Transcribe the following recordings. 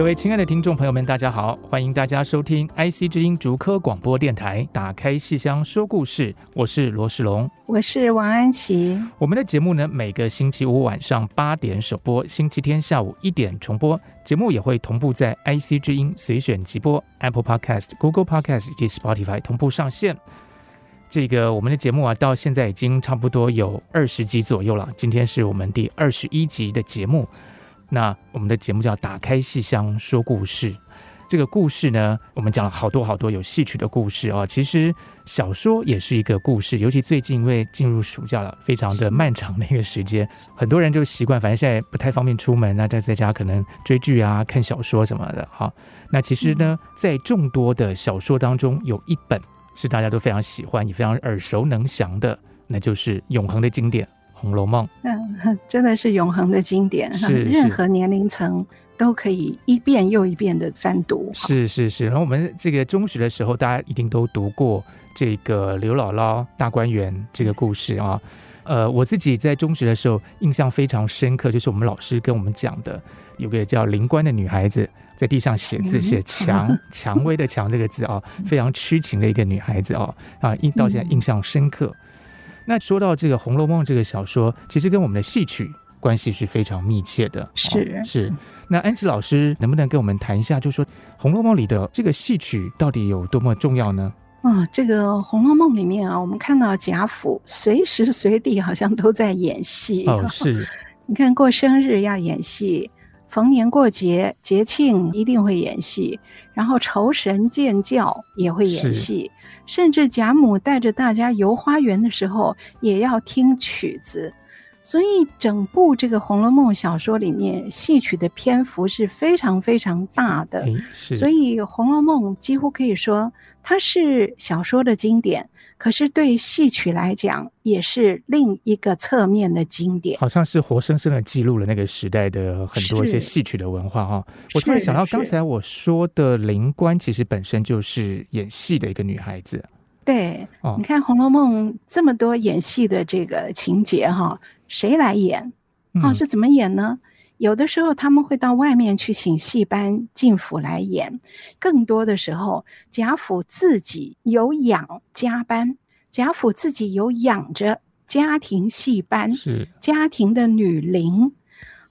各位亲爱的听众朋友们，大家好！欢迎大家收听 IC 之音竹科广播电台《打开戏箱说故事》，我是罗世龙，我是王安琪。我们的节目呢，每个星期五晚上八点首播，星期天下午一点重播。节目也会同步在 IC 之音随选即播、Apple Podcast、Google Podcast 以及 Spotify 同步上线。这个我们的节目啊，到现在已经差不多有二十集左右了。今天是我们第二十一集的节目。那我们的节目叫“打开戏箱说故事”，这个故事呢，我们讲了好多好多有戏曲的故事啊。其实小说也是一个故事，尤其最近因为进入暑假了，非常的漫长的一个时间，很多人就习惯，反正现在不太方便出门，那在在家可能追剧啊、看小说什么的。哈，那其实呢，在众多的小说当中，有一本是大家都非常喜欢，也非常耳熟能详的，那就是永恒的经典。《红楼梦》嗯，真的是永恒的经典，是任何年龄层都可以一遍又一遍的翻读。是是是，然后我们这个中学的时候，大家一定都读过这个刘姥姥大观园这个故事啊。呃，我自己在中学的时候印象非常深刻，就是我们老师跟我们讲的，有个叫灵官的女孩子在地上写字，写蔷 蔷薇的蔷这个字啊，非常痴情的一个女孩子啊啊，印到现在印象深刻。那说到这个《红楼梦》这个小说，其实跟我们的戏曲关系是非常密切的。是、哦、是。那安琪老师能不能跟我们谈一下，就说《红楼梦》里的这个戏曲到底有多么重要呢？啊、哦，这个《红楼梦》里面啊，我们看到贾府随时随地好像都在演戏。哦，是。你看过生日要演戏，逢年过节节庆一定会演戏，然后酬神见教也会演戏。甚至贾母带着大家游花园的时候，也要听曲子，所以整部这个《红楼梦》小说里面，戏曲的篇幅是非常非常大的。所以《红楼梦》几乎可以说它是小说的经典。可是对戏曲来讲，也是另一个侧面的经典，好像是活生生的记录了那个时代的很多一些戏曲的文化哈。我突然想到，刚才我说的灵官其实本身就是演戏的一个女孩子。对，哦、你看《红楼梦》这么多演戏的这个情节哈，谁来演？啊，是怎么演呢？嗯有的时候他们会到外面去请戏班进府来演，更多的时候贾府自己有养家班，贾府自己有养着家庭戏班，是家庭的女伶。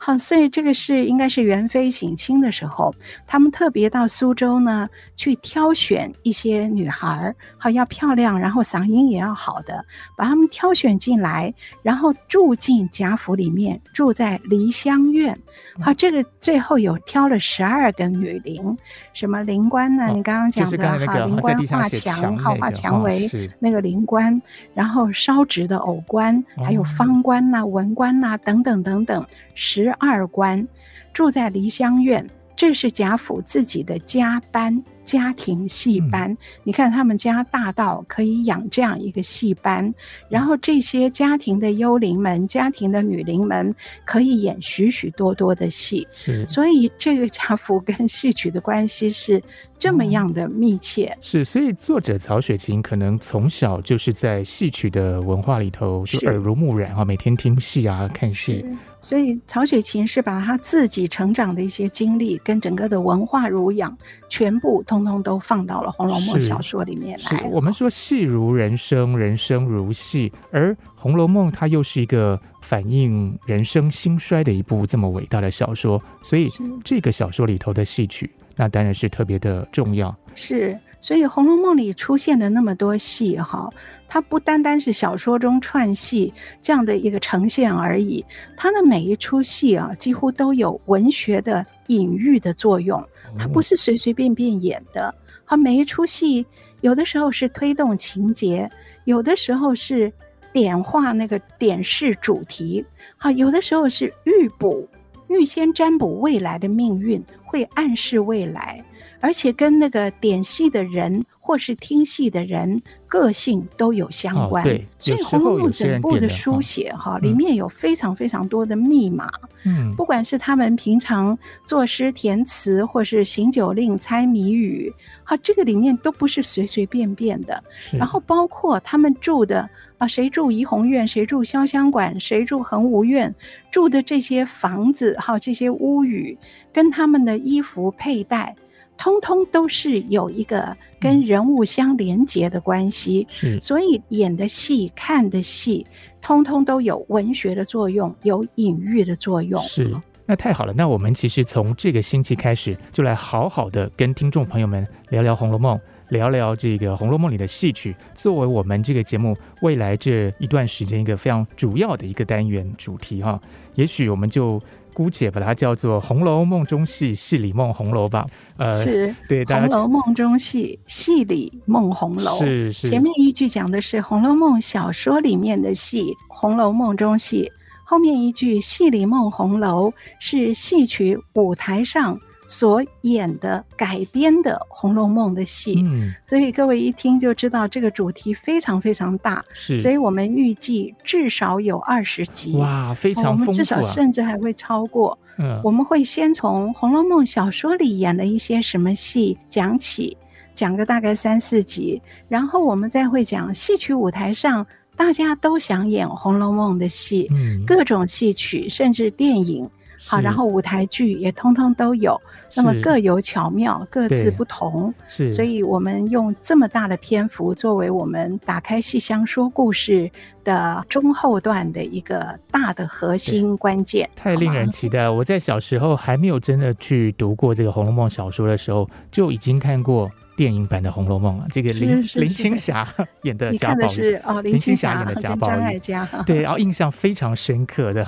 好，所以这个是应该是元妃省亲的时候，他们特别到苏州呢去挑选一些女孩儿，好要漂亮，然后嗓音也要好的，把他们挑选进来，然后住进贾府里面，住在梨香院。好，这个最后有挑了十二个女伶，什么灵官呢？你刚刚讲的哈，灵官画墙，好画墙为那个灵官，然后烧纸的偶官，还有方官呐、文官呐等等等等，十。二官住在梨香院，这是贾府自己的家班，家庭戏班。嗯、你看他们家大到可以养这样一个戏班，然后这些家庭的幽灵们、家庭的女灵们可以演许许多多的戏。是，所以这个贾府跟戏曲的关系是这么样的密切。嗯、是，所以作者曹雪芹可能从小就是在戏曲的文化里头就耳濡目染啊，每天听戏啊，看戏。所以曹雪芹是把他自己成长的一些经历跟整个的文化儒养，全部通通都放到了《红楼梦》小说里面来。我们说戏如人生，人生如戏，而《红楼梦》它又是一个反映人生兴衰的一部这么伟大的小说，所以这个小说里头的戏曲，那当然是特别的重要。是。所以《红楼梦》里出现的那么多戏，哈，它不单单是小说中串戏这样的一个呈现而已，它的每一出戏啊，几乎都有文学的隐喻的作用，它不是随随便便演的。好，每一出戏有的时候是推动情节，有的时候是点化那个点示主题，好，有的时候是预卜、预先占卜未来的命运，会暗示未来。而且跟那个点戏的人或是听戏的人个性都有相关，哦、对，所以《红楼梦》整部的书写哈，里面有非常非常多的密码。嗯，不管是他们平常作诗填词，或是行酒令、猜谜语，哈，这个里面都不是随随便便的。然后包括他们住的啊，谁住怡红院，谁住潇湘馆，谁住恒芜院，住的这些房子哈，这些屋宇跟他们的衣服佩戴。通通都是有一个跟人物相连结的关系，是，所以演的戏、看的戏，通通都有文学的作用，有隐喻的作用。是，那太好了。那我们其实从这个星期开始，就来好好的跟听众朋友们聊聊《红楼梦》，聊聊这个《红楼梦》里的戏曲，作为我们这个节目未来这一段时间一个非常主要的一个单元主题哈。也许我们就。姑且把它叫做《红楼梦》中戏，戏里梦红楼吧。呃，是对，《红楼梦》中戏，戏里梦红楼。是是。前面一句讲的是《红楼梦》小说里面的戏，《红楼梦》中戏；后面一句“戏里梦红楼”是戏曲舞台上。所演的改编的《红楼梦》的戏，嗯，所以各位一听就知道这个主题非常非常大，是，所以我们预计至少有二十集，哇，非常丰富啊，我们至少甚至还会超过。嗯，我们会先从《红楼梦》小说里演了一些什么戏讲起，讲个大概三四集，然后我们再会讲戏曲舞台上大家都想演《红楼梦》的戏，嗯，各种戏曲甚至电影。好，然后舞台剧也通通都有，那么各有巧妙，各自不同。是，所以我们用这么大的篇幅作为我们打开戏箱说故事的中后段的一个大的核心关键。太令人期待了！我在小时候还没有真的去读过这个《红楼梦》小说的时候，就已经看过。电影版的《红楼梦》啊，这个林林青霞演的贾宝玉，哦，林青霞演的贾宝玉，对，然后印象非常深刻的。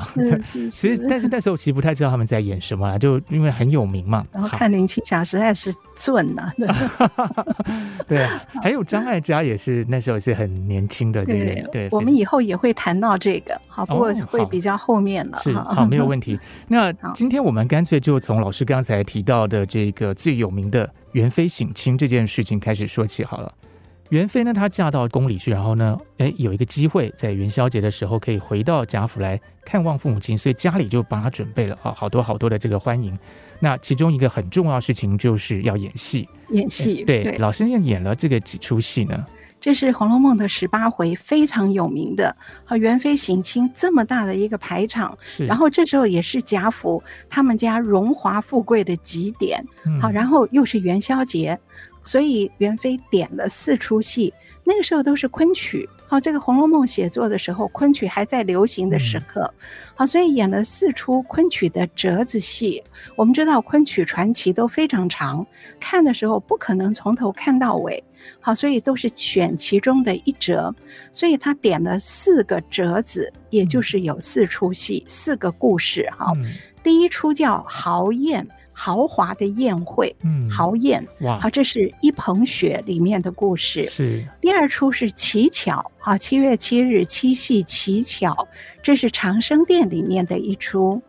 其实，但是那时候其实不太知道他们在演什么啦，就因为很有名嘛。然后看林青霞实在是俊呐。对，还有张艾嘉也是那时候也是很年轻的，对对。我们以后也会谈到这个，好，不过会比较后面了。是，好，没有问题。那今天我们干脆就从老师刚才提到的这个最有名的。元妃省亲这件事情开始说起好了。元妃呢，她嫁到宫里去，然后呢，哎，有一个机会在元宵节的时候可以回到贾府来看望父母亲，所以家里就帮她准备了啊，好多好多的这个欢迎。那其中一个很重要的事情就是要演戏，演戏。对，对老先生演了这个几出戏呢？这是《红楼梦》的十八回，非常有名的。和元妃省亲这么大的一个排场，是。然后这时候也是贾府他们家荣华富贵的极点。好，然后又是元宵节，所以元妃点了四出戏。那个时候都是昆曲。好，这个《红楼梦》写作的时候，昆曲还在流行的时刻。好，所以演了四出昆曲的折子戏。我们知道昆曲传奇都非常长，看的时候不可能从头看到尾。好，所以都是选其中的一折，所以他点了四个折子，也就是有四出戏，四个故事。哈，第一出叫豪宴，豪华的宴会，嗯，豪宴，哇，好，这是一捧雪里面的故事。是。第二出是乞巧，啊，七月七日七夕乞巧，这是长生殿里面的一出。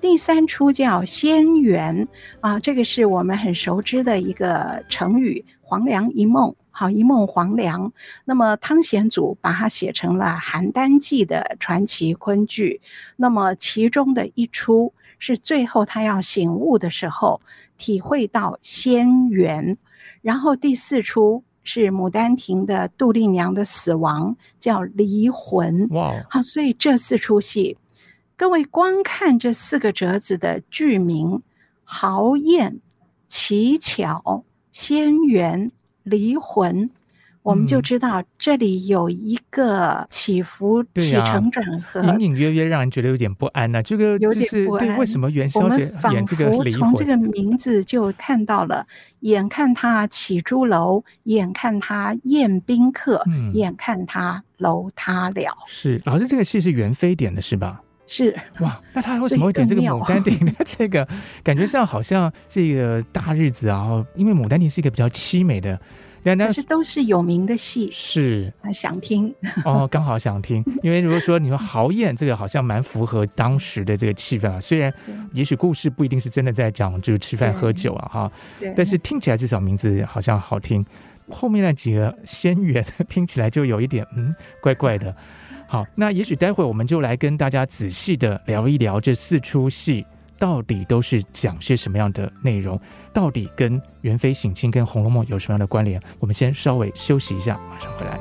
第三出叫仙缘，啊，这个是我们很熟知的一个成语。黄粱一梦，好，一梦黄粱。那么汤显祖把它写成了《邯郸记》的传奇昆剧。那么其中的一出是最后他要醒悟的时候，体会到仙缘。然后第四出是《牡丹亭》的杜丽娘的死亡，叫离魂。哇，好，所以这四出戏，各位光看这四个折子的剧名：豪艳、奇巧。仙缘离魂，我们就知道这里有一个起伏、起承转合，隐隐约约让人觉得有点不安呢、啊。这个就是对，为什么元宵节演这个离魂？从这个名字就看到了，眼看他起朱楼，眼看他宴宾客，嗯、眼看他楼塌了。是老师，这个戏是元妃点的，是吧？是哇，那他为什么会点这个《牡丹亭》呢？这个感觉上好像这个大日子啊，因为《牡丹亭》是一个比较凄美的。但是都是有名的戏，是想听哦，刚好想听。因为如果说你说豪宴，这个好像蛮符合当时的这个气氛啊。虽然也许故事不一定是真的在讲就是吃饭喝酒啊哈，但是听起来至少名字好像好听。后面那几个仙缘 听起来就有一点嗯怪怪的。好，那也许待会我们就来跟大家仔细的聊一聊这四出戏。到底都是讲些什么样的内容？到底跟元妃省亲跟《红楼梦》有什么样的关联？我们先稍微休息一下，马上回来。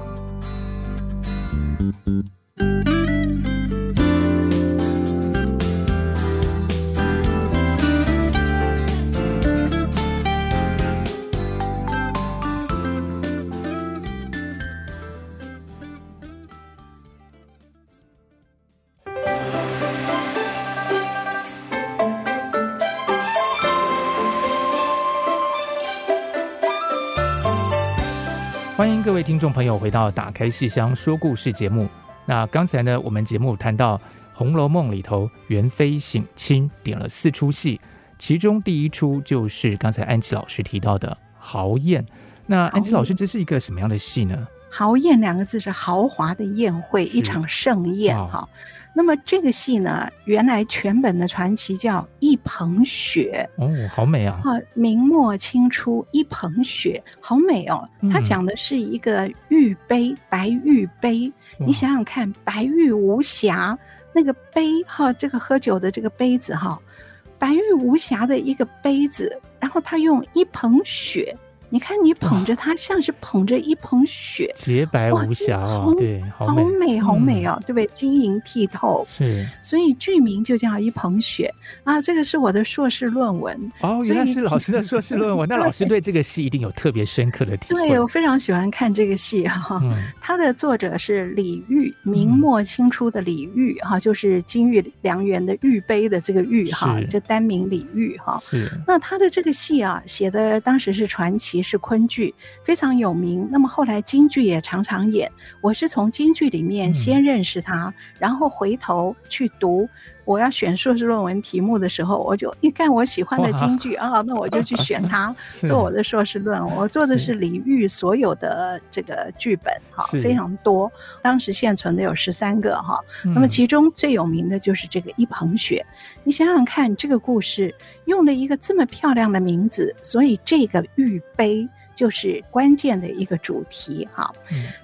位听众朋友回到《打开戏箱说故事》节目。那刚才呢，我们节目谈到《红楼梦》里头元妃省亲点了四出戏，其中第一出就是刚才安琪老师提到的豪宴。那安琪老师，这是一个什么样的戏呢？豪宴两个字是豪华的宴会，一场盛宴哈。那么这个戏呢，原来全本的传奇叫一捧雪哦，好美啊！哈，明末清初一捧雪，好美哦。它讲的是一个玉杯，白玉杯。你想想看，白玉无瑕那个杯哈，这个喝酒的这个杯子哈，白玉无瑕的一个杯子，然后他用一捧雪。你看，你捧着它，像是捧着一捧雪，洁白无瑕哦，对，好美，好美，好美哦，对不对？晶莹剔透，是，所以剧名就叫一捧雪啊。这个是我的硕士论文哦，原来是老师的硕士论文。那 老师对这个戏一定有特别深刻的体会。对，我非常喜欢看这个戏哈。它的作者是李煜，明末清初的李煜哈，就是金玉良缘的玉杯的这个玉哈，这单名李煜哈。是。那他的这个戏啊，写的当时是传奇。是昆剧，非常有名。那么后来京剧也常常演。我是从京剧里面先认识他，嗯、然后回头去读。我要选硕士论文题目的时候，我就一看我喜欢的京剧啊，那我就去选它 做我的硕士论文。我做的是李煜所有的这个剧本，哈，非常多。当时现存的有十三个哈。那么其中最有名的就是这个一捧雪。你想想看，这个故事用了一个这么漂亮的名字，所以这个玉杯就是关键的一个主题哈。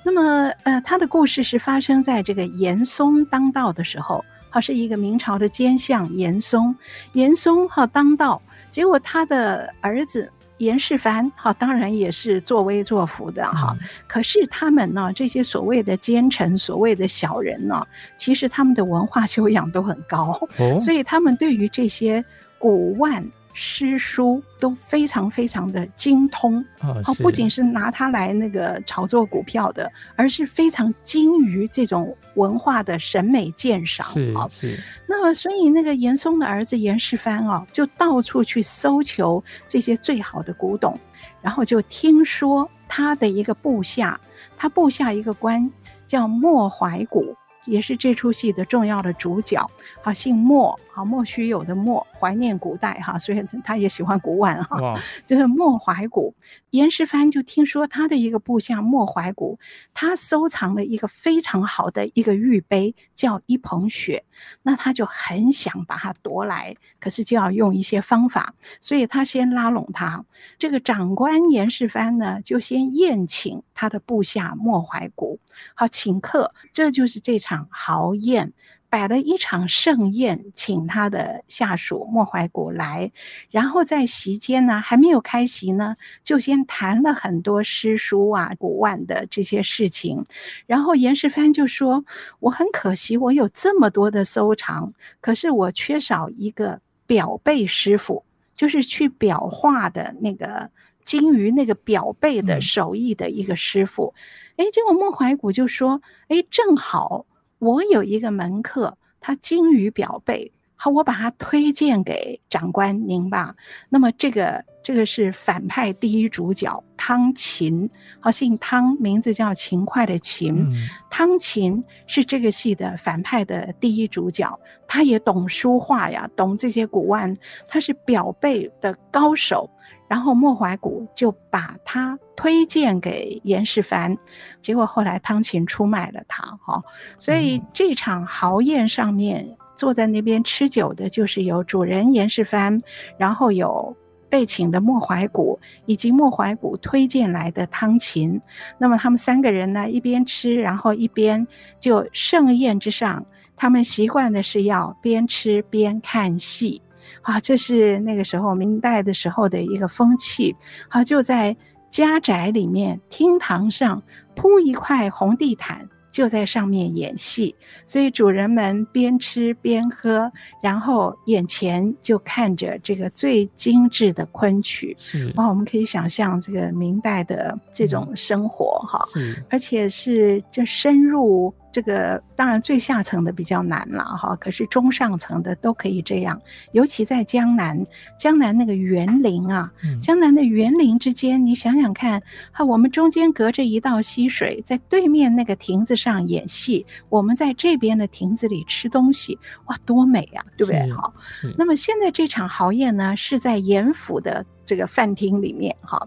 那么呃，他的故事是发生在这个严嵩当道的时候。好，是一个明朝的奸相严嵩，严嵩哈当道，结果他的儿子严世蕃哈，当然也是作威作福的哈。可是他们呢，这些所谓的奸臣、所谓的小人呢，其实他们的文化修养都很高，所以他们对于这些古玩。诗书都非常非常的精通，哦，不仅是拿它来那个炒作股票的，而是非常精于这种文化的审美鉴赏。啊是。那么，所以那个严嵩的儿子严世蕃啊，就到处去搜求这些最好的古董，然后就听说他的一个部下，他部下一个官叫莫怀古。也是这出戏的重要的主角，好，姓莫，好，莫须有的莫，怀念古代哈，所以他也喜欢古玩哈，哇就是莫怀古。严世蕃就听说他的一个部下莫怀古，他收藏了一个非常好的一个玉杯，叫一捧雪，那他就很想把它夺来，可是就要用一些方法，所以他先拉拢他。这个长官严世蕃呢，就先宴请他的部下莫怀古，好，请客，这就是这场豪宴。摆了一场盛宴，请他的下属莫怀古来，然后在席间呢，还没有开席呢，就先谈了很多诗书啊、古玩的这些事情。然后严世蕃就说：“我很可惜，我有这么多的收藏，可是我缺少一个裱贝师傅，就是去裱画的那个。”精于那个表背的手艺的一个师傅。哎、嗯，结果莫怀古就说：“哎，正好我有一个门客，他精于表背。”好，我把他推荐给长官您吧。那么这个这个是反派第一主角汤勤，好，姓汤，名字叫勤快的勤。嗯、汤勤是这个戏的反派的第一主角，他也懂书画呀，懂这些古玩，他是表背的高手。然后莫怀古就把他推荐给严世蕃，结果后来汤勤出卖了他。哈，所以这场豪宴上面。坐在那边吃酒的，就是有主人严世蕃，然后有被请的莫怀古，以及莫怀古推荐来的汤勤。那么他们三个人呢，一边吃，然后一边就盛宴之上，他们习惯的是要边吃边看戏啊，这是那个时候明代的时候的一个风气。好，就在家宅里面厅堂上铺一块红地毯。就在上面演戏，所以主人们边吃边喝，然后眼前就看着这个最精致的昆曲。是哇，我们可以想象这个明代的这种生活哈，是而且是就深入。这个当然最下层的比较难了哈，可是中上层的都可以这样，尤其在江南，江南那个园林啊，嗯、江南的园林之间，你想想看，哈，我们中间隔着一道溪水，在对面那个亭子上演戏，我们在这边的亭子里吃东西，哇，多美呀，对不对？好，那么现在这场豪宴呢，是在严府的这个饭厅里面，哈，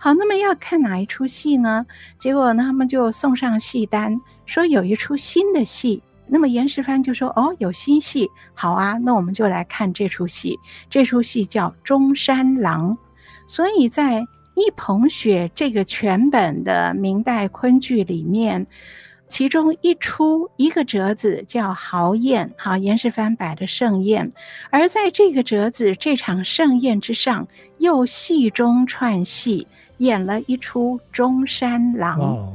好，那么要看哪一出戏呢？结果呢，他们就送上戏单。说有一出新的戏，那么严世蕃就说：“哦，有新戏，好啊，那我们就来看这出戏。这出戏叫《中山狼》，所以在一捧雪这个全本的明代昆剧里面，其中一出一个折子叫豪宴，好，严世蕃摆的盛宴，而在这个折子这场盛宴之上，又戏中串戏，演了一出《中山狼》。哦，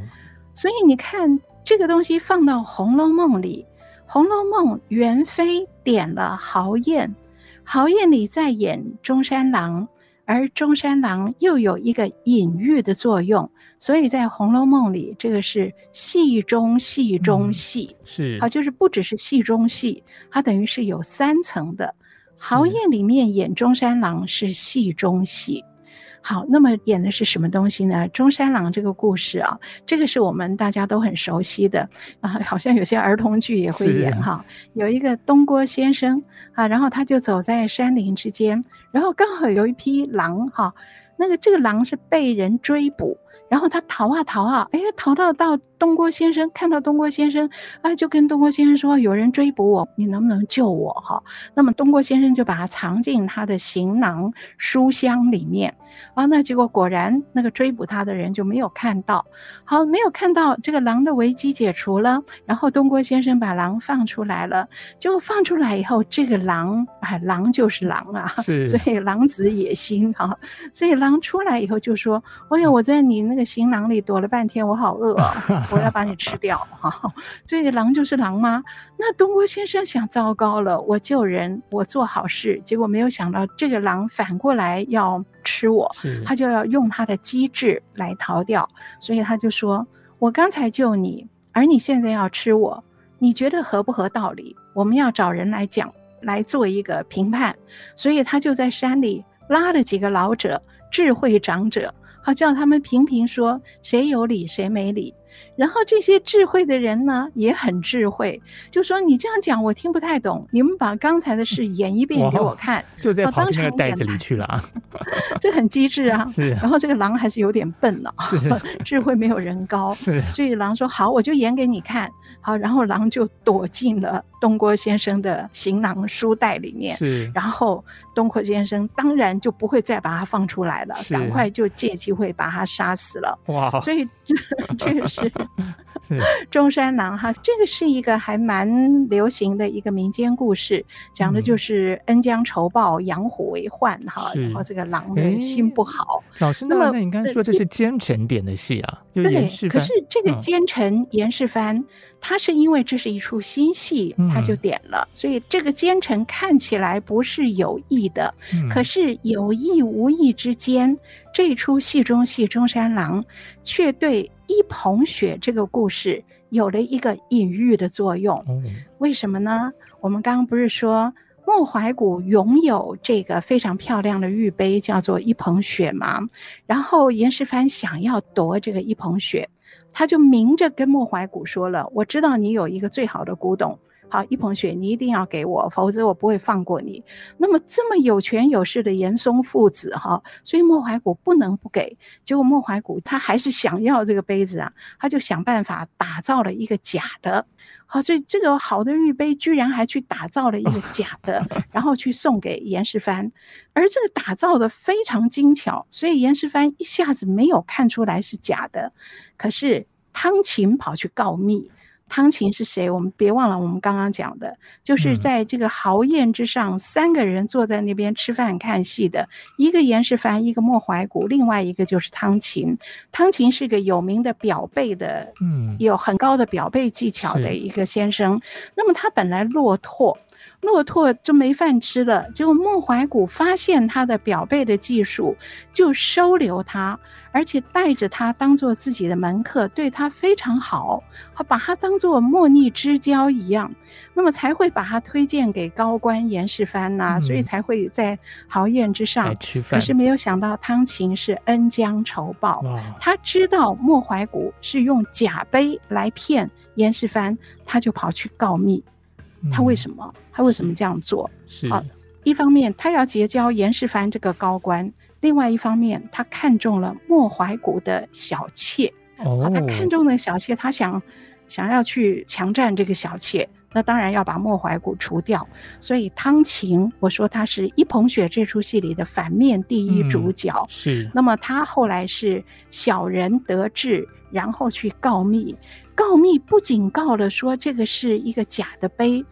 所以你看。”这个东西放到《红楼梦》里，《红楼梦》元妃点了豪宴，豪宴里在演中山狼，而中山狼又有一个隐喻的作用，所以在《红楼梦》里，这个是戏中戏中戏，嗯、是啊，就是不只是戏中戏，它等于是有三层的。豪宴里面演中山狼是戏中戏。好，那么演的是什么东西呢？中山狼这个故事啊，这个是我们大家都很熟悉的啊，好像有些儿童剧也会演哈。有一个东郭先生啊，然后他就走在山林之间，然后刚好有一匹狼哈，那个这个狼是被人追捕，然后他逃啊逃啊，哎，逃到到东郭先生看到东郭先生，啊，就跟东郭先生说：“有人追捕我，你能不能救我？”哈，那么东郭先生就把他藏进他的行囊书箱里面。啊，那结果果然那个追捕他的人就没有看到，好，没有看到这个狼的危机解除了，然后东郭先生把狼放出来了，结果放出来以后，这个狼，啊，狼就是狼啊，所以狼子野心啊，所以狼出来以后就说，哎呀，我在你那个行囊里躲了半天，我好饿啊，我要把你吃掉哈，所以狼就是狼吗？那东郭先生想，糟糕了，我救人，我做好事，结果没有想到这个狼反过来要。吃我，他就要用他的机智来逃掉，所以他就说：“我刚才救你，而你现在要吃我，你觉得合不合道理？我们要找人来讲，来做一个评判。”所以他就在山里拉了几个老者、智慧长者，好叫他们评评说谁有理，谁没理。然后这些智慧的人呢，也很智慧，就说你这样讲我听不太懂，你们把刚才的事演一遍给我看，就在跑进那个袋子里去了啊，这很机智啊。是，然后这个狼还是有点笨呢，智慧没有人高，是，所以狼说好，我就演给你看。好，然后狼就躲进了东郭先生的行囊书袋里面，是，然后东阔先生当然就不会再把他放出来了，赶快就借机会把他杀死了。哇，所以这这个是 中山狼哈，这个是一个还蛮流行的一个民间故事，讲的就是恩将仇报，养虎为患哈。然后这个狼人心不好。老师，那么那你刚才说这是奸臣点的戏啊？对，可是这个奸臣严世蕃，他是因为这是一出新戏，他就点了。所以这个奸臣看起来不是有意的，可是有意无意之间，这出戏中戏《中山狼》却对。一捧雪这个故事有了一个隐喻的作用，为什么呢？我们刚刚不是说莫怀古拥有这个非常漂亮的玉杯，叫做一捧雪吗？然后严世蕃想要夺这个一捧雪，他就明着跟莫怀古说了：“我知道你有一个最好的古董。”好，一捧雪，你一定要给我，否则我不会放过你。那么这么有权有势的严嵩父子哈，所以莫怀古不能不给。结果莫怀古他还是想要这个杯子啊，他就想办法打造了一个假的。好，所以这个好的玉杯居然还去打造了一个假的，然后去送给严世蕃。而这个打造的非常精巧，所以严世蕃一下子没有看出来是假的。可是汤勤跑去告密。汤勤是谁？我们别忘了，我们刚刚讲的，就是在这个豪宴之上，嗯、三个人坐在那边吃饭看戏的，一个严世蕃，一个莫怀古，另外一个就是汤勤。汤勤是个有名的表背的，嗯，有很高的表背技巧的一个先生。那么他本来落拓。落拓就没饭吃了，结果莫怀古发现他的表背的技术，就收留他，而且带着他当做自己的门客，对他非常好，他把他当做莫逆之交一样，那么才会把他推荐给高官严世蕃呐、啊嗯，所以才会在豪宴之上。可是没有想到汤勤是恩将仇报，他知道莫怀古是用假杯来骗严世蕃，他就跑去告密。他为什么？他为什么这样做？是啊，一方面他要结交严世蕃这个高官，另外一方面他看中了莫怀古的小妾。哦，他看中了小妾，他想想要去强占这个小妾，那当然要把莫怀古除掉。所以汤勤，我说他是一捧雪这出戏里的反面第一主角。嗯、是。那么他后来是小人得志，然后去告密。告密不仅告了说这个是一个假的碑，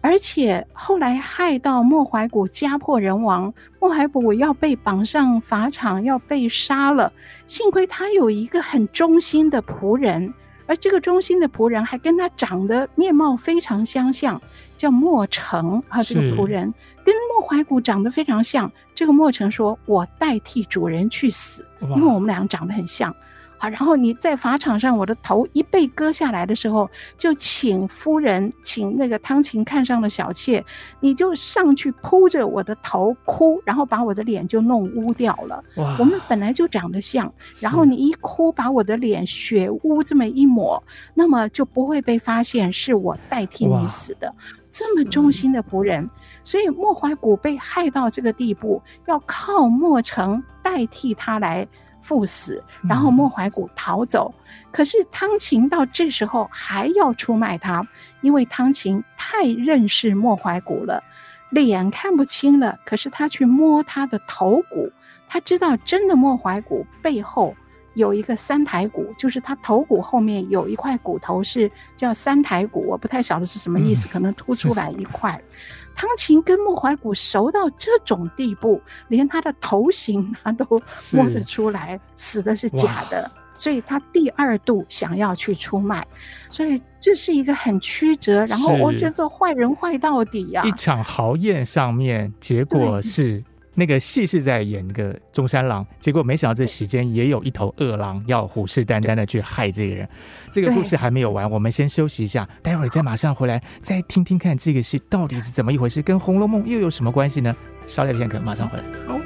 而且后来害到莫怀古家破人亡，莫怀古要被绑上法场，要被杀了。幸亏他有一个很忠心的仆人，而这个忠心的仆人还跟他长得面貌非常相像，叫莫成啊。这个仆人跟莫怀古长得非常像。这个莫成说：“我代替主人去死，因为我们俩长得很像。”好，然后你在法场上，我的头一被割下来的时候，就请夫人，请那个汤勤看上的小妾，你就上去扑着我的头哭，然后把我的脸就弄污掉了。哇，我们本来就长得像，然后你一哭，把我的脸血污这么一抹，那么就不会被发现是我代替你死的。这么忠心的仆人，所以莫怀古被害到这个地步，要靠莫成代替他来。赴死，然后莫怀古逃走。嗯、可是汤勤到这时候还要出卖他，因为汤勤太认识莫怀古了，脸看不清了。可是他去摸他的头骨，他知道真的莫怀古背后有一个三台骨，就是他头骨后面有一块骨头是叫三台骨，我不太晓得是什么意思，嗯、可能凸出来一块。汤勤跟莫怀古熟到这种地步，连他的头型 他都摸得出来，死的是假的，所以他第二度想要去出卖，所以这是一个很曲折，然后我觉得坏人坏到底呀、啊！一场豪宴上面，结果是。那个戏是在演个中山狼，结果没想到这时间也有一头恶狼要虎视眈眈的去害这个人。这个故事还没有完，我们先休息一下，待会儿再马上回来，再听听看这个戏到底是怎么一回事，跟《红楼梦》又有什么关系呢？稍待片刻，马上回来。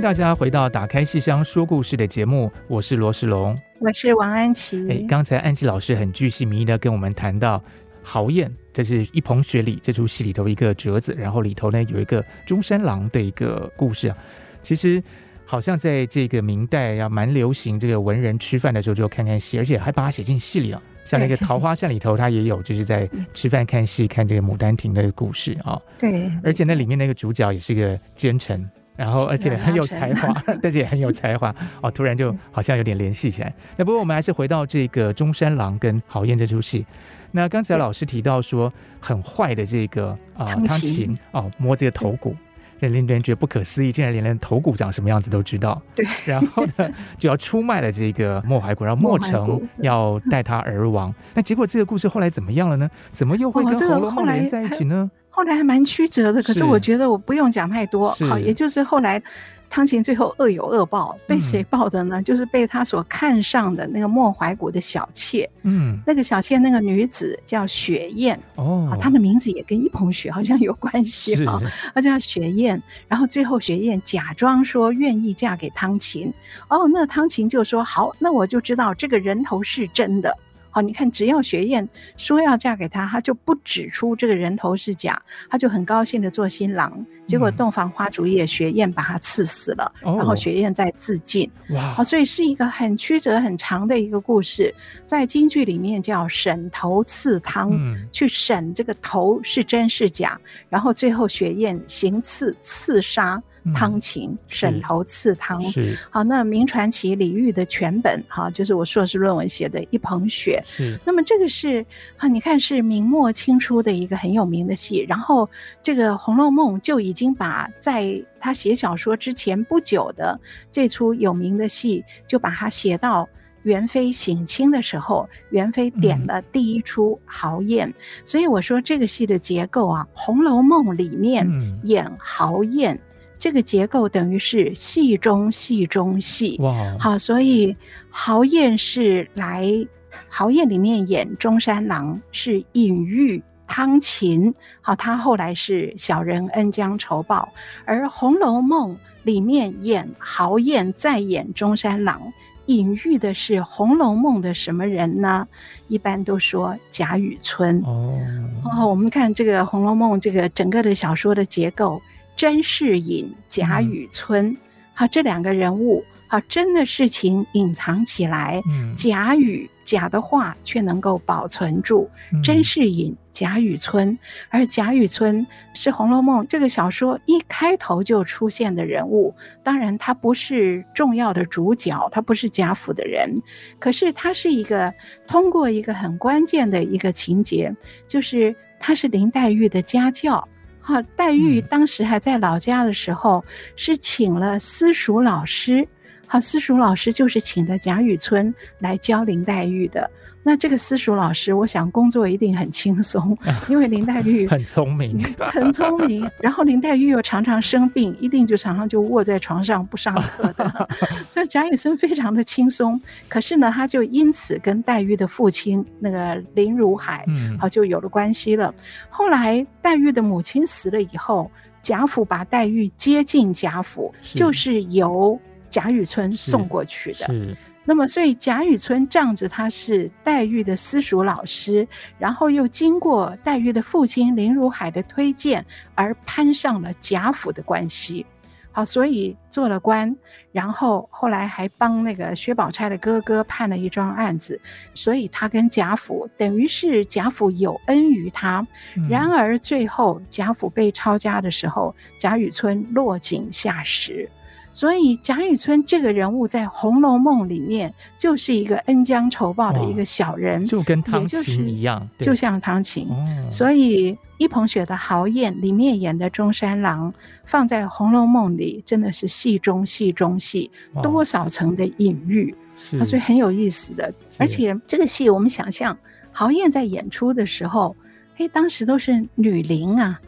迎大家回到《打开戏箱说故事》的节目，我是罗世龙，我是王安琪。哎，刚才安琪老师很具细迷的跟我们谈到豪宴，这是一捧雪里这出戏里头一个折子，然后里头呢有一个中山狼的一个故事啊。其实好像在这个明代要蛮流行，这个文人吃饭的时候就看看戏，而且还把它写进戏里了。像那个《桃花扇》里头，它也有就是在吃饭看戏，看这个《牡丹亭》的故事啊。对，而且那里面那个主角也是个奸臣。然后，而且 很有才华，但是也很有才华哦。突然就好像有点联系起来。那不过我们还是回到这个中山狼跟郝燕这出戏。那刚才老师提到说很坏的这个啊汤勤哦，摸这个头骨，让令人觉得不可思议，竟然连连头骨长什么样子都知道。对。然后呢，就要出卖了这个莫怀古，然后莫成要带他而亡。那结果这个故事后来怎么样了呢？怎么又会跟《红楼梦》连在一起呢？后来还蛮曲折的，可是我觉得我不用讲太多。好，也就是后来汤勤最后恶有恶报，被谁报的呢？嗯、就是被他所看上的那个莫怀古的小妾。嗯，那个小妾那个女子叫雪雁。哦，她的名字也跟一捧雪好像有关系啊。她叫雪雁，然后最后雪雁假装说愿意嫁给汤勤。哦，那汤勤就说好，那我就知道这个人头是真的。好，你看，只要雪雁说要嫁给他，他就不指出这个人头是假，他就很高兴的做新郎。结果洞房花烛夜，雪雁把他刺死了，嗯、然后雪雁再自尽。哇！好，所以是一个很曲折、很长的一个故事，在京剧里面叫审头刺汤，嗯、去审这个头是真是假，然后最后雪雁行刺刺杀。汤勤沈头刺汤，是好。那明传奇李煜的全本，哈，就是我硕士论文写的一捧雪。是，那么这个是啊，你看是明末清初的一个很有名的戏。然后这个《红楼梦》就已经把在他写小说之前不久的这出有名的戏，就把它写到元妃省亲的时候，元妃点了第一出豪宴。嗯、所以我说这个戏的结构啊，《红楼梦》里面演豪宴。嗯这个结构等于是戏中戏中戏，哇！好，所以豪燕是来豪燕里面演中山狼，是隐喻汤勤。好，他后来是小人恩将仇报，而《红楼梦》里面演豪燕再演中山狼，隐喻的是《红楼梦》的什么人呢？一般都说贾雨村。哦，哦，我们看这个《红楼梦》这个整个的小说的结构。甄士隐、贾雨村，好，这两个人物，好，真的事情隐藏起来，贾雨贾的话却能够保存住。甄士隐、贾雨村，而贾雨村是《红楼梦》这个小说一开头就出现的人物。当然，他不是重要的主角，他不是贾府的人，可是他是一个通过一个很关键的一个情节，就是他是林黛玉的家教。好，黛玉当时还在老家的时候，是请了私塾老师。好，私塾老师就是请的贾雨村来教林黛玉的。那这个私塾老师，我想工作一定很轻松，因为林黛玉 很聪明，很聪明。然后林黛玉又常常生病，一定就常常就卧在床上不上课的。所以贾雨村非常的轻松。可是呢，他就因此跟黛玉的父亲那个林如海，嗯，好就有了关系了。后来黛玉的母亲死了以后，贾府把黛玉接进贾府，是就是由贾雨村送过去的。那么，所以贾雨村仗着他是黛玉的私塾老师，然后又经过黛玉的父亲林如海的推荐，而攀上了贾府的关系。好，所以做了官，然后后来还帮那个薛宝钗的哥哥判了一桩案子，所以他跟贾府等于是贾府有恩于他。然而最后贾府被抄家的时候，贾雨村落井下石。所以贾雨村这个人物在《红楼梦》里面就是一个恩将仇报的一个小人，就跟汤勤一样，就像汤勤。所以一捧雪的豪宴里面演的中山狼，放在《红楼梦》里真的是戏中戏中戏，多少层的隐喻，所以很有意思的。而且这个戏我们想象豪宴在演出的时候，哎，当时都是女伶啊。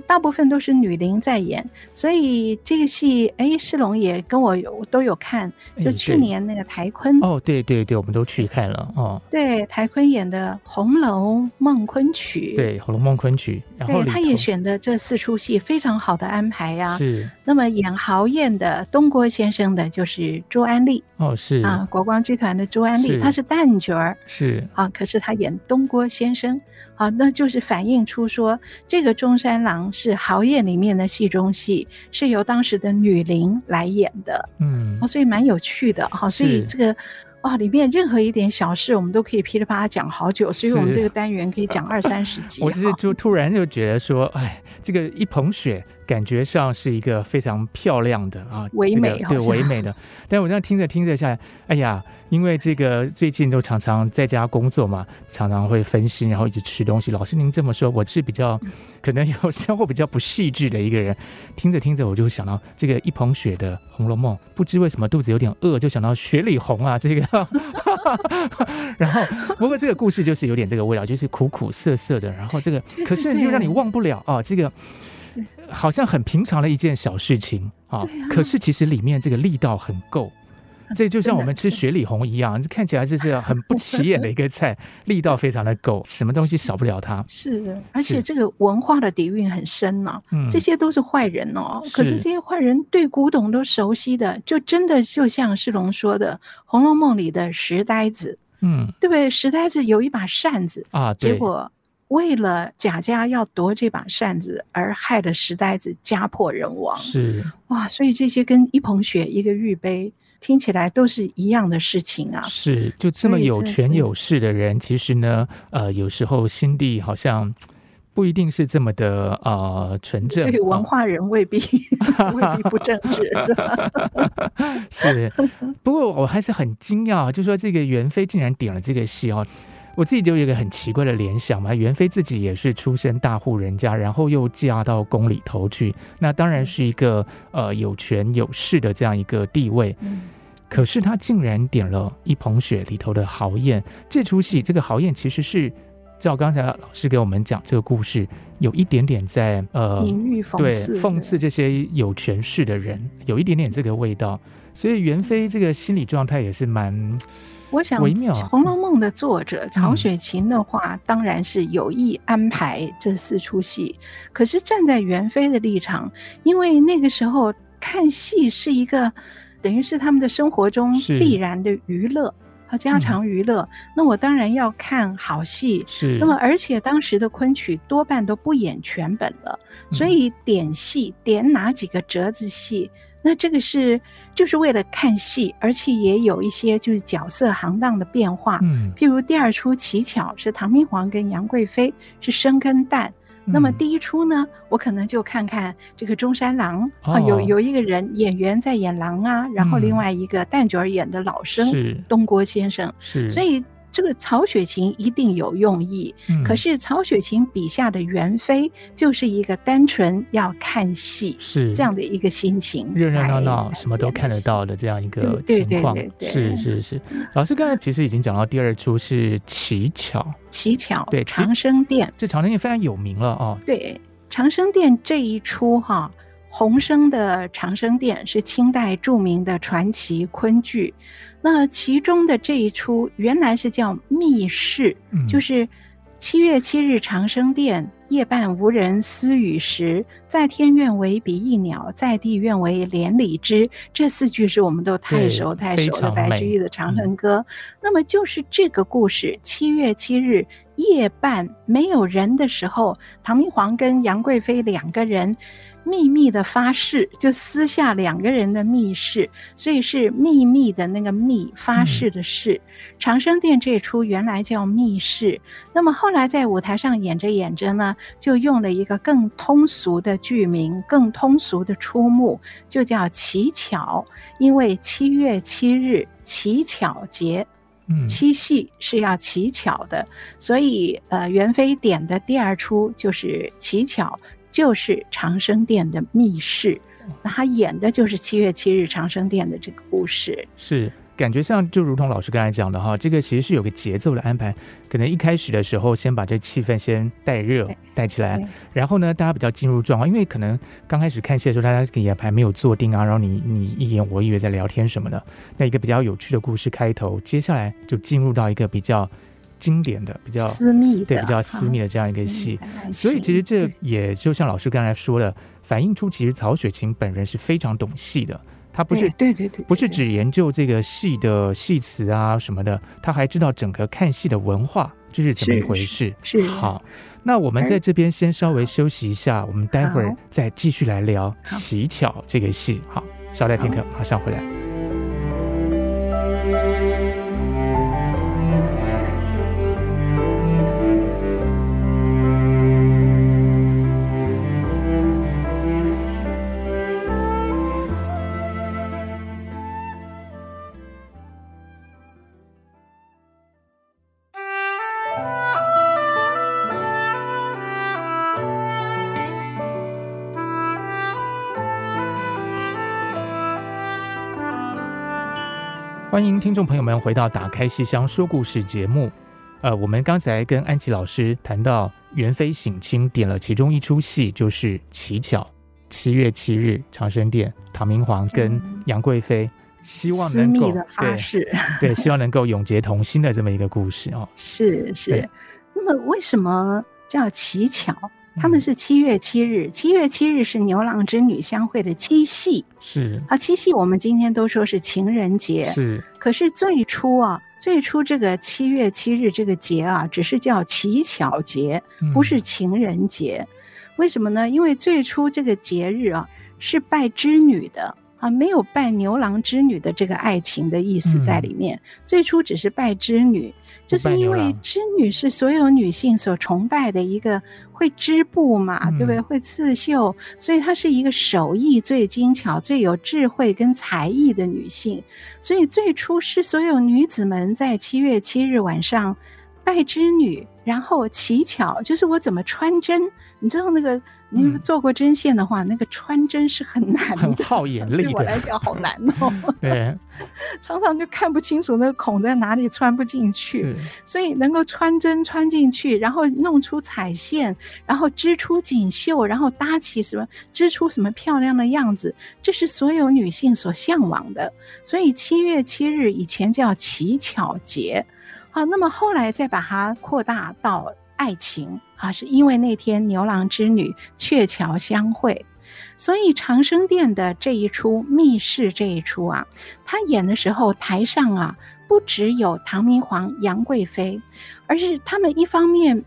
大部分都是女伶在演，所以这个戏，哎，世龙也跟我有都有看，就去年那个台坤哦，对对对，我们都去看了哦。对，台坤演的《红楼梦昆曲》，对，《红楼梦昆曲》，然后他也选的这四出戏非常好的安排呀、啊。是，那么演豪艳的东郭先生的就是朱安丽哦，是啊，国光剧团的朱安丽，她是旦角儿，是啊，可是她演东郭先生。好，那就是反映出说这个中山狼是豪艳里面的戏中戏，是由当时的女伶来演的，嗯，所以蛮有趣的哈，所以这个。哇，里面任何一点小事，我们都可以噼里啪啦讲好久，所以我们这个单元可以讲二三十 集。我是就突然就觉得说，哎，这个一捧雪感觉上是一个非常漂亮的啊，唯美，这个、对唯美的。但我这样听着听着下来，哎呀。因为这个最近都常常在家工作嘛，常常会分心，然后一直吃东西。老师您这么说，我是比较可能有生活比较不细致的一个人，听着听着我就想到这个一捧雪的《红楼梦》，不知为什么肚子有点饿，就想到雪里红啊，这个。然后不过这个故事就是有点这个味道，就是苦苦涩涩的，然后这个 可是又让你忘不了啊，这个好像很平常的一件小事情啊，可是其实里面这个力道很够。这就像我们吃雪里红一样，看起来就是很不起眼的一个菜，力道非常的够，什么东西少不了它。是的，而且这个文化的底蕴很深呢、啊。这些都是坏人哦，可是这些坏人对古董都熟悉的，就真的就像世龙说的，《红楼梦》里的石呆子，嗯，对不对？石呆子有一把扇子啊，结果为了贾家要夺这把扇子，而害了石呆子家破人亡。是哇，所以这些跟一捧雪，一个玉杯。听起来都是一样的事情啊！是，就这么有权有势的人，其实呢，呃，有时候心地好像不一定是这么的呃纯正。所以文化人未必、哦、未必不正直。是，不过我还是很惊讶，就说这个袁飞竟然点了这个戏哦，我自己就有一个很奇怪的联想嘛。元妃自己也是出身大户人家，然后又嫁到宫里头去，那当然是一个呃有权有势的这样一个地位。嗯可是他竟然点了一捧雪里头的豪宴，这出戏这个豪宴其实是照刚才老师给我们讲这个故事，有一点点在呃隐喻讽刺，对讽刺这些有权势的人，有一点点这个味道。所以元妃这个心理状态也是蛮我想。《红楼梦》的作者曹雪芹的话，当然是有意安排这四出戏。可是站在元妃的立场，因为那个时候看戏是一个。等于是他们的生活中必然的娱乐和家常娱乐，嗯。那我当然要看好戏。是。那么，而且当时的昆曲多半都不演全本了，嗯，所以点戏点哪几个折子戏，那这个是就是为了看戏，而且也有一些就是角色行当的变化。嗯。譬如第二出乞巧是唐明皇跟杨贵妃是生跟旦。那么第一出呢，我可能就看看这个中山狼啊，有有一个人演员在演狼啊，然后另外一个旦角演的老生东郭先生，是，所以。这个曹雪芹一定有用意，嗯，可是曹雪芹笔下的元妃就是一个单纯要看戏，是这样的一个心情，热热闹闹，什么都看得到的这样一个情况，对对对对，是是是。老师刚才其实已经讲到第二出是乞巧，乞巧对长生殿，这长生殿非常有名了哦。对长生殿这一出哈，洪生的长生殿是清代著名的传奇昆剧。那其中的这一出原来是叫密室，嗯，就是七月七日长生殿，夜半无人私语时，在天愿为比翼鸟，在地愿为连理枝。这四句是我们都太熟太熟的白居易的《长恨歌》。嗯。那么就是这个故事，七月七日夜半没有人的时候，唐明皇跟杨贵妃两个人。秘密的发誓，就私下两个人的密誓，所以是秘密的那个密发誓的誓。嗯。长生殿这出原来叫密室，那么后来在舞台上演着演着呢，就用了一个更通俗的剧名，更通俗的出目，就叫乞巧。因为七月七日乞巧节，嗯，七夕是要乞巧的，所以呃，元妃点的第二出就是乞巧。就是长生殿的密室，那他演的就是七月七日长生殿的这个故事，是感觉上就如同老师刚才讲的哈，这个其实是有个节奏的安排，可能一开始的时候先把这气氛先带热带起来，然后呢，大家比较进入状况，因为可能刚开始看戏的时候，大家也还没有坐定啊，然后你你一言我一语在聊天什么的，那一个比较有趣的故事开头，接下来就进入到一个比较。经典的比较私密的，对，比较私密的这样一个戏，所以其实这也就像老师刚才说的，反映出其实曹雪芹本人是非常懂戏的。他不是对对对，不是只研究这个戏的戏词啊什么的，他还知道整个看戏的文化，这是怎么一回事？是，是好，那我们在这边先稍微休息一下，我们待会儿再继续来聊《乞巧》这个戏。好，稍待片刻，马上回来。欢迎听众朋友们回到《打开戏箱说故事》节目。呃，我们刚才跟安琪老师谈到元妃省亲，点了其中一出戏，就是《乞巧》。七月七日，长生殿，唐明皇跟杨贵妃希望能够对对，希望能够永结同心的这么一个故事哦。是是，那么为什么叫乞巧？他们是七月七日，七月七日是牛郎织女相会的七夕，是啊，七夕我们今天都说是情人节，是。可是最初啊，最初这个七月七日这个节啊，只是叫乞巧节，不是情人节。嗯、为什么呢？因为最初这个节日啊，是拜织女的啊，没有拜牛郎织女的这个爱情的意思在里面。嗯、最初只是拜织女。就是因为织女是所有女性所崇拜的一个会织布嘛，对不对？会刺绣，所以她是一个手艺最精巧、最有智慧跟才艺的女性。所以最初是所有女子们在七月七日晚上拜织女，然后乞巧，就是我怎么穿针，你知道那个。你做过针线的话，嗯、那个穿针是很难的，很耗眼力的。对我来讲好难哦。对，常常就看不清楚那个孔在哪里，穿不进去。所以能够穿针穿进去，然后弄出彩线，然后织出锦绣，然后搭起什么，织出什么漂亮的样子，这是所有女性所向往的。所以七月七日以前叫乞巧节，好，那么后来再把它扩大到。爱情啊，是因为那天牛郎织女鹊桥相会，所以长生殿的这一出密室这一出啊，他演的时候台上啊，不只有唐明皇、杨贵妃，而是他们一方面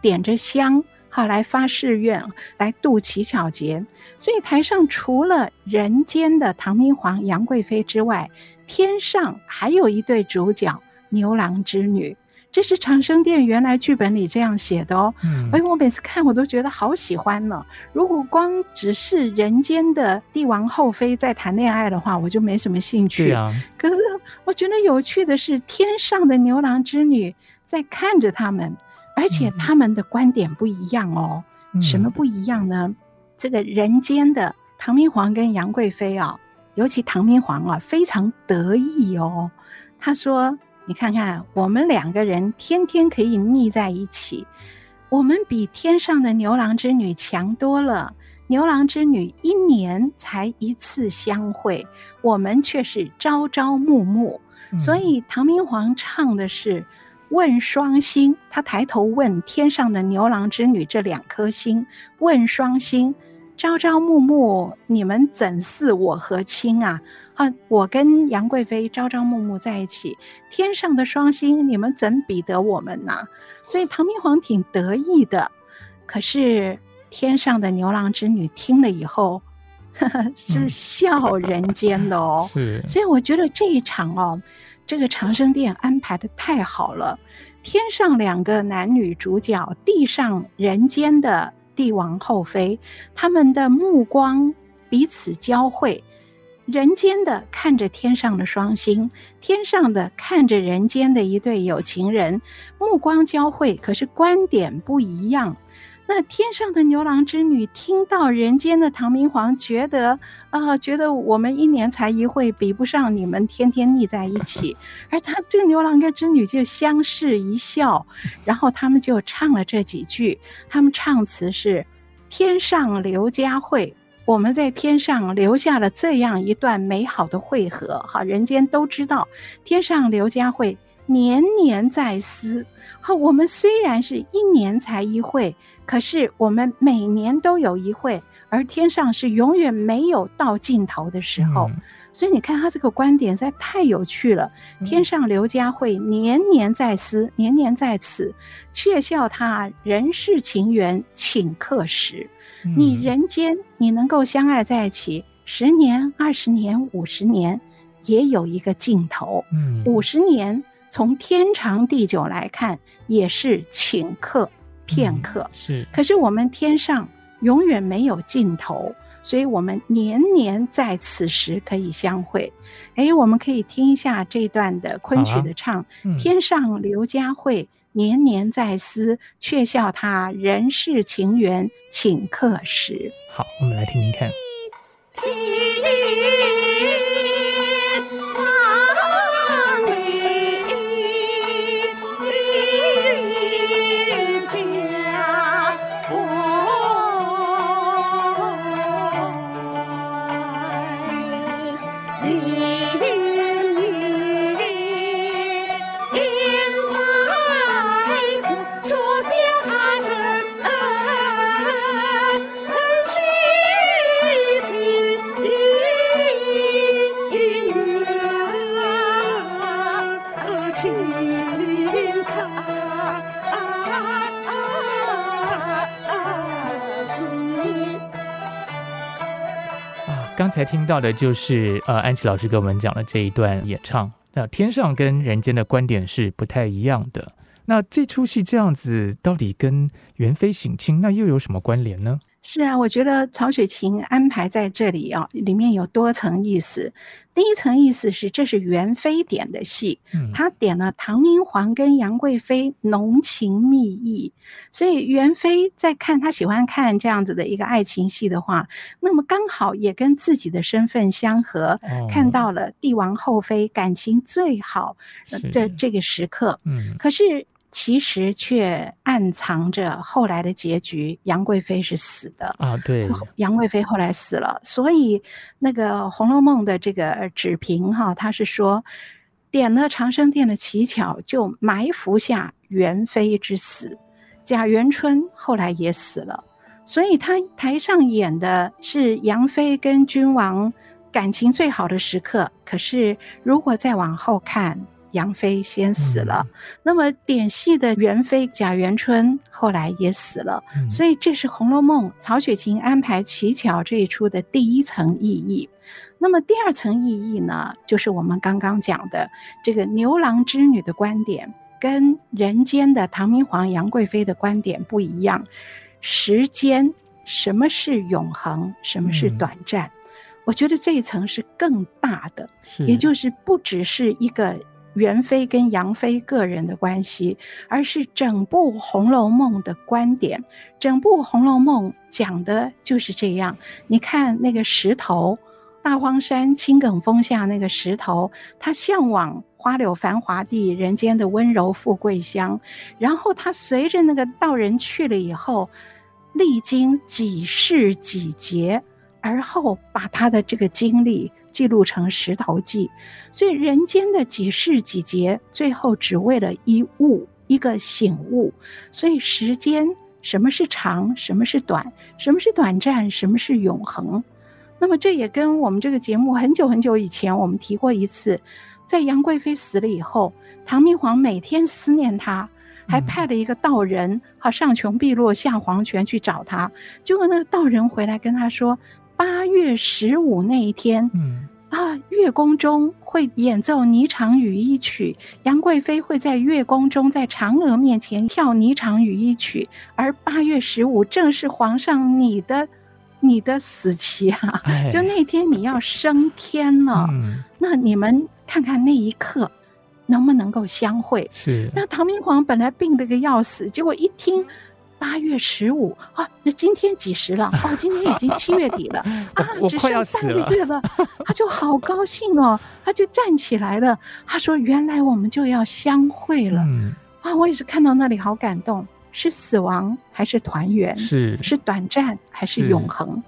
点着香，好来发誓愿，来度乞巧节，所以台上除了人间的唐明皇、杨贵妃之外，天上还有一对主角牛郎织女。这是长生殿原来剧本里这样写的哦，嗯，哎，我每次看我都觉得好喜欢呢。如果光只是人间的帝王后妃在谈恋爱的话，我就没什么兴趣。可是我觉得有趣的是，天上的牛郎织女在看着他们，而且他们的观点不一样哦。嗯，什么不一样呢？这个人间的唐明皇跟杨贵妃啊，尤其唐明皇啊，非常得意哦。他说。你看看，我们两个人天天可以腻在一起，我们比天上的牛郎织女强多了。牛郎织女一年才一次相会，我们却是朝朝暮暮。所以唐明皇唱的是“问双星”，他抬头问天上的牛郎织女这两颗星，问双星：“朝朝暮暮，你们怎似我和亲啊？”啊，我跟杨贵妃朝朝暮暮在一起，天上的双星，你们怎比得我们呢？所以唐明皇挺得意的。可是天上的牛郎织女听了以后，呵呵是笑人间的哦。是，所以我觉得这一场哦，这个长生殿安排的太好了。天上两个男女主角，地上人间的帝王后妃，他们的目光彼此交汇。人间的看着天上的双星，天上的看着人间的一对有情人，目光交汇，可是观点不一样。那天上的牛郎织女听到人间的唐明皇，觉得啊、呃，觉得我们一年才一会，比不上你们天天腻在一起。而他这个牛郎跟织女就相视一笑，然后他们就唱了这几句。他们唱词是：天上刘家会。我们在天上留下了这样一段美好的汇合，哈，人间都知道，天上刘家会年年在思。哈，我们虽然是一年才一会，可是我们每年都有一会，而天上是永远没有到尽头的时候。所以你看他这个观点实在太有趣了。天上刘家汇年年在思，年年在此，却笑他人世情缘顷刻时。你人间你能够相爱在一起，十年、二十年、五十年，也有一个尽头。五十年从天长地久来看，也是顷刻片刻。是，可是我们天上永远没有尽头。所以，我们年年在此时可以相会。哎，我们可以听一下这段的昆曲的唱：啊嗯、天上刘家慧，年年在思，却笑他人世情缘顷刻时。好，我们来听听看。刚听到的就是呃，安琪老师给我们讲的这一段演唱。那天上跟人间的观点是不太一样的。那这出戏这样子，到底跟元妃省亲那又有什么关联呢？是啊，我觉得曹雪芹安排在这里啊，里面有多层意思。第一层意思是，这是元妃点的戏，他点了唐明皇跟杨贵妃浓情蜜意，所以元妃在看他喜欢看这样子的一个爱情戏的话，那么刚好也跟自己的身份相合，看到了帝王后妃感情最好的这个时刻。嗯，可是。其实却暗藏着后来的结局，杨贵妃是死的啊。对，杨贵妃后来死了，所以那个《红楼梦》的这个纸评哈，他是说点了长生殿的乞巧，就埋伏下元妃之死。贾元春后来也死了，所以他台上演的是杨妃跟君王感情最好的时刻。可是如果再往后看，杨妃先死了，嗯、那么点戏的元妃贾元春后来也死了，嗯、所以这是《红楼梦》曹雪芹安排乞巧这一出的第一层意义。那么第二层意义呢，就是我们刚刚讲的这个牛郎织女的观点，跟人间的唐明皇杨贵妃的观点不一样。时间，什么是永恒，什么是短暂？嗯、我觉得这一层是更大的，也就是不只是一个。元妃跟杨妃个人的关系，而是整部《红楼梦》的观点。整部《红楼梦》讲的就是这样。你看那个石头，大荒山青埂峰下那个石头，他向往花柳繁华地，人间的温柔富贵乡。然后他随着那个道人去了以后，历经几世几劫，而后把他的这个经历。记录成《石头记》，所以人间的几世几劫，最后只为了一悟，一个醒悟。所以时间，什么是长，什么是短，什么是短暂，什么是永恒？那么这也跟我们这个节目很久很久以前我们提过一次，在杨贵妃死了以后，唐明皇每天思念她，还派了一个道人，好上穷碧落下黄泉去找她。结果那个道人回来跟他说。八月十五那一天，嗯啊，月宫中会演奏《霓裳羽衣曲》，杨贵妃会在月宫中在嫦娥面前跳《霓裳羽衣曲》，而八月十五正是皇上你的你的死期啊！哎、就那天你要升天了，嗯、那你们看看那一刻能不能够相会？是。那唐明皇本来病了个要死，结果一听。八月十五啊，那今天几时了？哦，今天已经七月底了 啊，只剩三个月了。他就好高兴哦，他就站起来了。他说：“原来我们就要相会了。嗯”啊，我也是看到那里好感动。是死亡还是团圆？是是短暂还是永恒？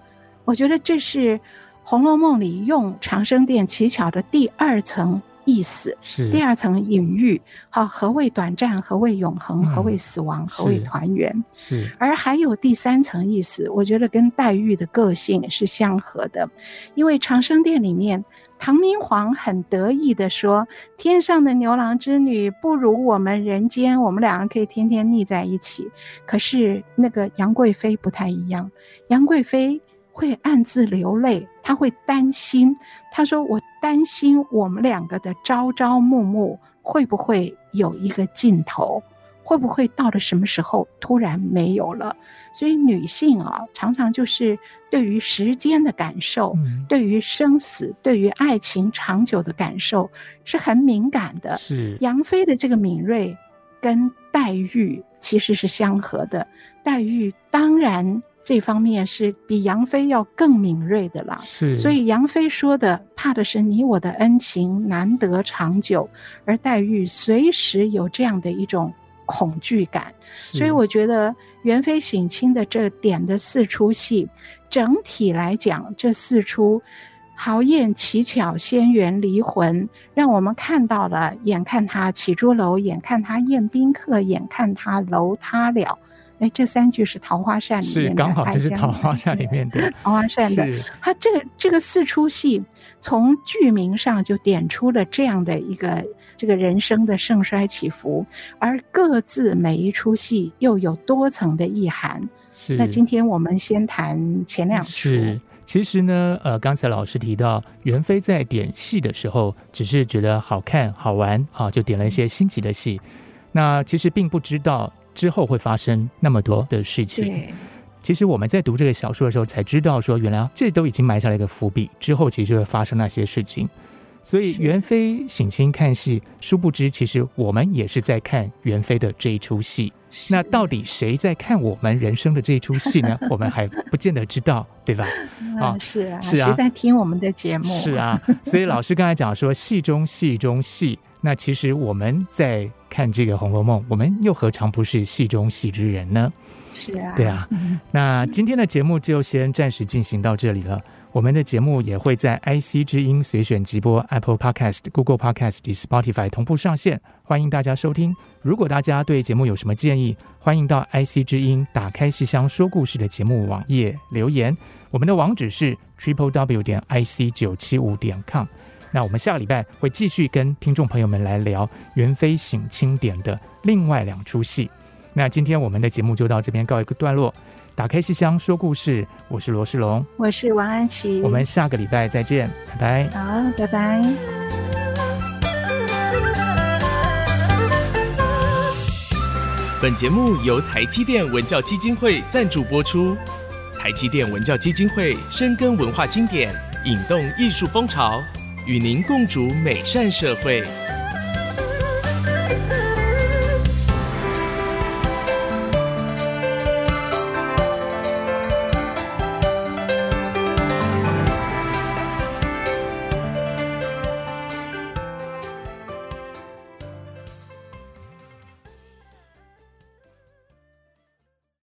我觉得这是《红楼梦》里用长生殿乞巧的第二层意思，是第二层隐喻，好，何谓短暂？何谓永恒？何谓死亡？嗯、何谓团圆？是，而还有第三层意思，我觉得跟黛玉的个性是相合的，因为长生殿里面，唐明皇很得意地说：“天上的牛郎织女不如我们人间，我们两个可以天天腻在一起。”可是那个杨贵妃不太一样，杨贵妃。会暗自流泪，他会担心。他说：“我担心我们两个的朝朝暮暮会不会有一个尽头，会不会到了什么时候突然没有了？”所以女性啊，常常就是对于时间的感受，嗯、对于生死，对于爱情长久的感受是很敏感的。是杨妃的这个敏锐，跟黛玉其实是相合的。黛玉当然。这方面是比杨妃要更敏锐的了，是。所以杨妃说的，怕的是你我的恩情难得长久，而黛玉随时有这样的一种恐惧感。所以我觉得元妃省亲的这点的四出戏，整体来讲，这四出豪艳奇巧、仙缘离魂，让我们看到了，眼看他起朱楼，眼看他宴宾客，眼看他楼塌了。哎，这三句是《桃花扇》里面的，是刚好就是《桃花扇》里面的《桃花扇》的。它这个这个四出戏，从剧名上就点出了这样的一个这个人生的盛衰起伏，而各自每一出戏又有多层的意涵。是。那今天我们先谈前两出。是，其实呢，呃，刚才老师提到，袁飞在点戏的时候，只是觉得好看好玩啊，就点了一些新奇的戏。那其实并不知道。之后会发生那么多的事情。其实我们在读这个小说的时候才知道，说原来这都已经埋下了一个伏笔，之后其实就会发生那些事情。所以元妃省亲看戏，殊不知其实我们也是在看元妃的这一出戏。那到底谁在看我们人生的这一出戏呢？我们还不见得知道，对吧？啊，是啊，是啊，谁在听我们的节目？是啊，所以老师刚才讲说，戏中戏中戏。那其实我们在看这个《红楼梦》，我们又何尝不是戏中戏之人呢？是啊，对啊。那今天的节目就先暂时进行到这里了。我们的节目也会在 IC 之音随选直播、Apple Podcast、Google Podcast 及 Spotify 同步上线，欢迎大家收听。如果大家对节目有什么建议，欢迎到 IC 之音打开戏箱说故事的节目网页留言。我们的网址是 Triple W 点 IC 九七五点 com。那我们下个礼拜会继续跟听众朋友们来聊元妃省亲点的另外两出戏。那今天我们的节目就到这边告一个段落。打开戏箱说故事，我是罗世龙，我是王安琪，我们下个礼拜再见，拜拜。好，拜拜。本节目由台积电文教基金会赞助播出。台积电文教基金会深耕文化经典，引动艺术风潮。与您共筑美善社会。